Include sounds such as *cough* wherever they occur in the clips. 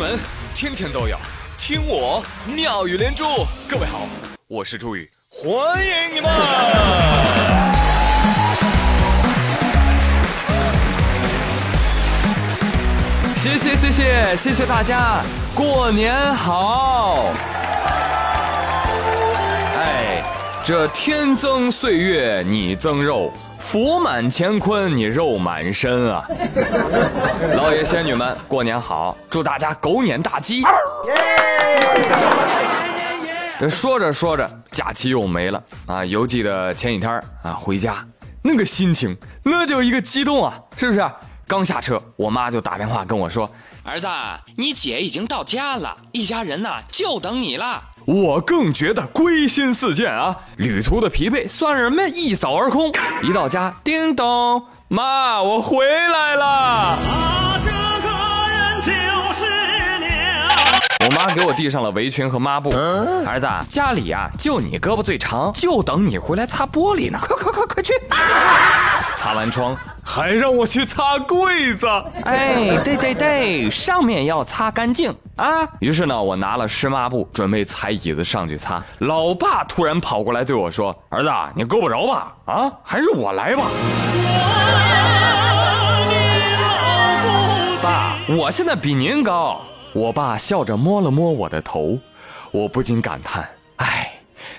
门天天都有听我妙语连珠。各位好，我是朱宇，欢迎你们！谢谢谢谢谢谢大家，过年好！哎，这天增岁月你增肉。福满乾坤，你肉满身啊！*laughs* 老爷仙女们，过年好！祝大家狗年大吉！说着说着，假期又没了啊！犹记得前几天啊，回家那个心情，那就一个激动啊，是不是？刚下车，我妈就打电话跟我说：“儿子，你姐已经到家了，一家人呐就等你了。”我更觉得归心似箭啊！旅途的疲惫算什么？一扫而空。一到家，叮咚，妈，我回来了。这个人就是我妈给我递上了围裙和抹布。儿子，家里啊，就你胳膊最长，就等你回来擦玻璃呢。快快快快去！擦完窗。还让我去擦柜子，哎，对对对，上面要擦干净啊。于是呢，我拿了湿抹布，准备踩椅子上去擦。老爸突然跑过来对我说：“儿子，你够不着吧？啊，还是我来吧。”爸，我现在比您高。我爸笑着摸了摸我的头，我不禁感叹：哎，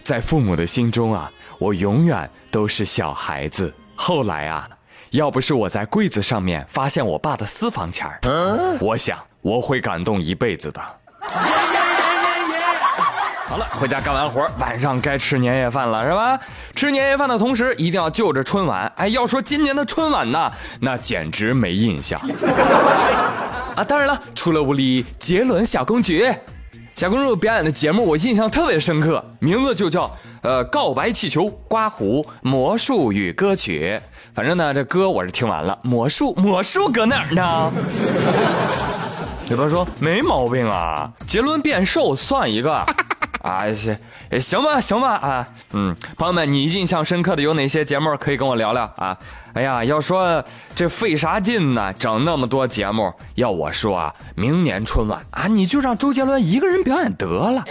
在父母的心中啊，我永远都是小孩子。后来啊。要不是我在柜子上面发现我爸的私房钱儿，我想我会感动一辈子的。好了，回家干完活，晚上该吃年夜饭了，是吧？吃年夜饭的同时，一定要就着春晚。哎，要说今年的春晚呢，那简直没印象。啊，当然了，除了屋里杰伦小公举。贾公主表演的节目，我印象特别深刻，名字就叫呃告白气球刮胡魔术与歌曲。反正呢，这歌我是听完了，魔术魔术搁哪儿呢？*laughs* 有朋友说没毛病啊，杰伦变瘦算一个 *laughs* 啊行行吧行吧啊嗯，朋友们，你印象深刻的有哪些节目可以跟我聊聊啊？哎呀，要说这费啥劲呢？整那么多节目，要我说啊，明年春晚啊，你就让周杰伦一个人表演得了，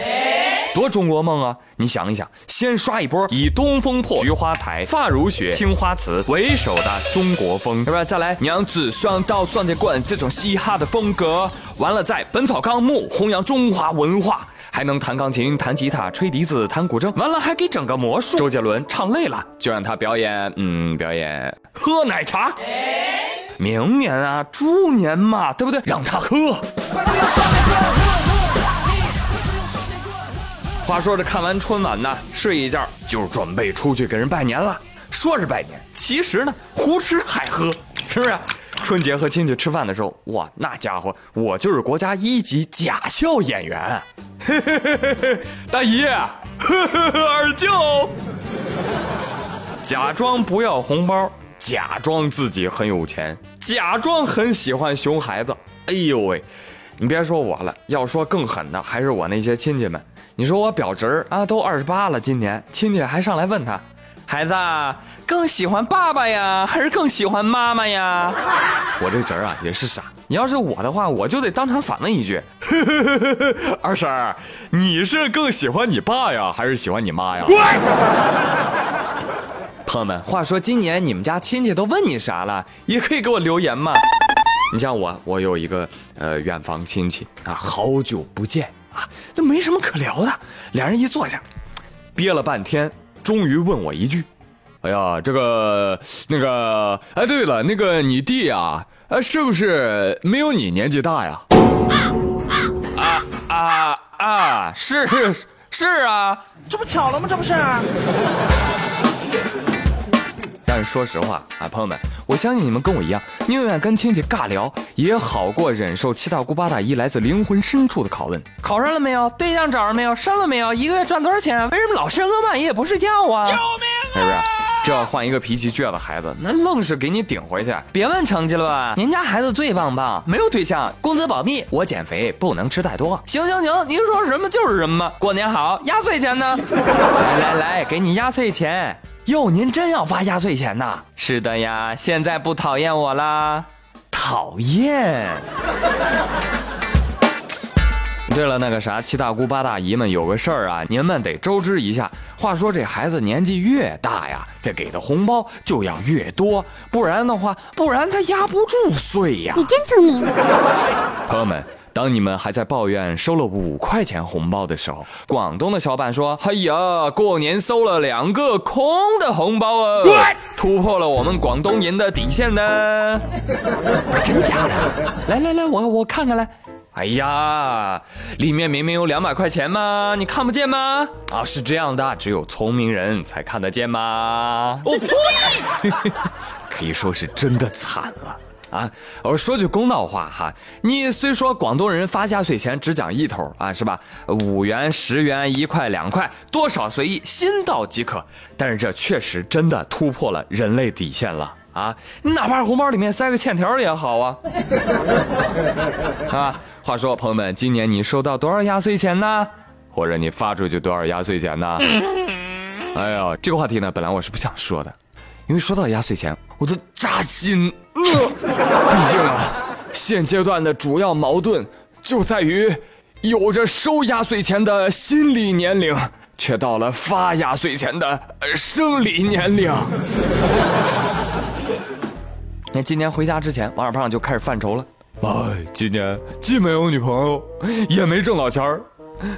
多中国梦啊！你想一想，先刷一波以《东风破》《菊花台》《发如雪》《青花瓷》为首的中国风，是吧？再来娘子双刀双截棍这种嘻哈的风格，完了再《本草纲目》弘扬中华文化。还能弹钢琴、弹吉他、吹笛子、弹古筝，完了还给整个魔术。周杰伦唱累了，就让他表演，嗯，表演喝奶茶。明年啊，猪年嘛，对不对？让他喝。话说这看完春晚呢，睡一觉就准备出去给人拜年了。说是拜年，其实呢，胡吃海喝，是不是？春节和亲戚吃饭的时候，哇，那家伙，我就是国家一级假笑演员。*laughs* 大姨，*laughs* 二舅，*laughs* 假装不要红包，假装自己很有钱，假装很喜欢熊孩子。哎呦喂，你别说我了，要说更狠的，还是我那些亲戚们。你说我表侄儿啊，都二十八了，今年亲戚还上来问他。孩子更喜欢爸爸呀，还是更喜欢妈妈呀？*laughs* 我这侄儿啊也是傻。你要是我的话，我就得当场反问一句：*laughs* 二婶儿，你是更喜欢你爸呀，还是喜欢你妈呀？*laughs* 朋友们，话说今年你们家亲戚都问你啥了？也可以给我留言嘛。你像我，我有一个呃远房亲戚啊，好久不见啊，那没什么可聊的。两人一坐下，憋了半天。终于问我一句：“哎呀，这个那个，哎，对了，那个你弟啊，呃，是不是没有你年纪大呀？”啊啊啊！是是啊，这不巧了吗？这不是。但是说实话啊，朋友们，我相信你们跟我一样，宁愿跟亲戚尬聊，也好过忍受七大姑八大姨来自灵魂深处的拷问。考上了没有？对象找着没有？生了没有？一个月赚多少钱？为什么老深更半夜不睡觉啊？救命啊！是不是？这要换一个脾气倔的孩子，那愣是给你顶回去。别问成绩了吧，您家孩子最棒棒，没有对象，工资保密。我减肥不能吃太多。行行行，您说什么就是什么。过年好，压岁钱呢？*laughs* 来来来，给你压岁钱。哟，您真要发压岁钱呐？是的呀，现在不讨厌我啦？讨厌。*laughs* 对了，那个啥，七大姑八大姨们，有个事儿啊，您们得周知一下。话说这孩子年纪越大呀，这给的红包就要越多，不然的话，不然他压不住岁呀。你真聪明。朋友们，当你们还在抱怨收了五块钱红包的时候，广东的小伙伴说：“哎呀，过年收了两个空的红包啊，突破了我们广东人的底线呢。”真假的？来来来，我我看看来。哎呀，里面明明有两百块钱吗？你看不见吗？啊，是这样的，只有聪明人才看得见吗？哦 *laughs* 呸！可以说是真的惨了啊！我说句公道话哈，你虽说广东人发压岁钱只讲一头啊，是吧？五元、十元、一块、两块，多少随意，心到即可。但是这确实真的突破了人类底线了。啊，你哪怕红包里面塞个欠条也好啊！*laughs* 啊，话说朋友们，今年你收到多少压岁钱呢？或者你发出去多少压岁钱呢？哎呦，这个话题呢，本来我是不想说的，因为说到压岁钱，我都扎心。毕竟啊，现阶段的主要矛盾就在于，有着收压岁钱的心理年龄，却到了发压岁钱的生理年龄。*laughs* 那今年回家之前，王小胖就开始犯愁了。哎，今年既没有女朋友，也没挣到钱儿，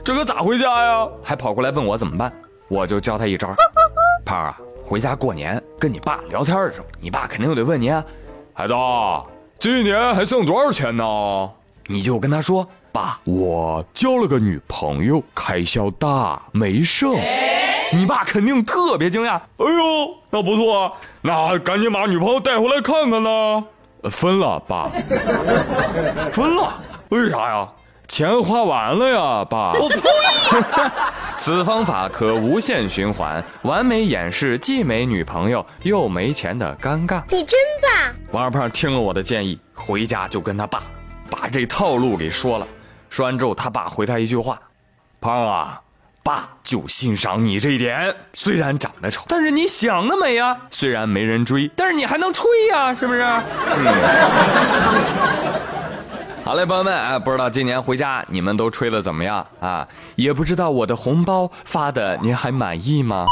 这可咋回家呀？还跑过来问我怎么办，我就教他一招。*laughs* 胖啊，回家过年跟你爸聊天的时候，你爸肯定得问你，孩子，今年还剩多少钱呢？你就跟他说，爸，我交了个女朋友，开销大，没剩。你爸肯定特别惊讶，哎呦，那不错，那赶紧把女朋友带回来看看呢。分了，爸。*laughs* 分了？为啥呀？钱花完了呀，爸。*laughs* 此方法可无限循环，完美掩饰既没女朋友又没钱的尴尬。你真棒！王二胖听了我的建议，回家就跟他爸把这套路给说了。说完之后，他爸回他一句话：“胖啊。”爸就欣赏你这一点，虽然长得丑，但是你想得美呀。虽然没人追，但是你还能吹呀，是不是？好嘞，朋友们，哎，不知道今年回家你们都吹的怎么样啊？也不知道我的红包发的您还满意吗？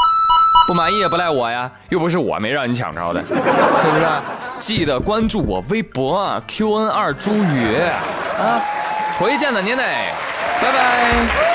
不满意也不赖我呀，又不是我没让你抢着的，是不是？记得关注我微博，QN 二朱宇啊，回见了您嘞，拜拜。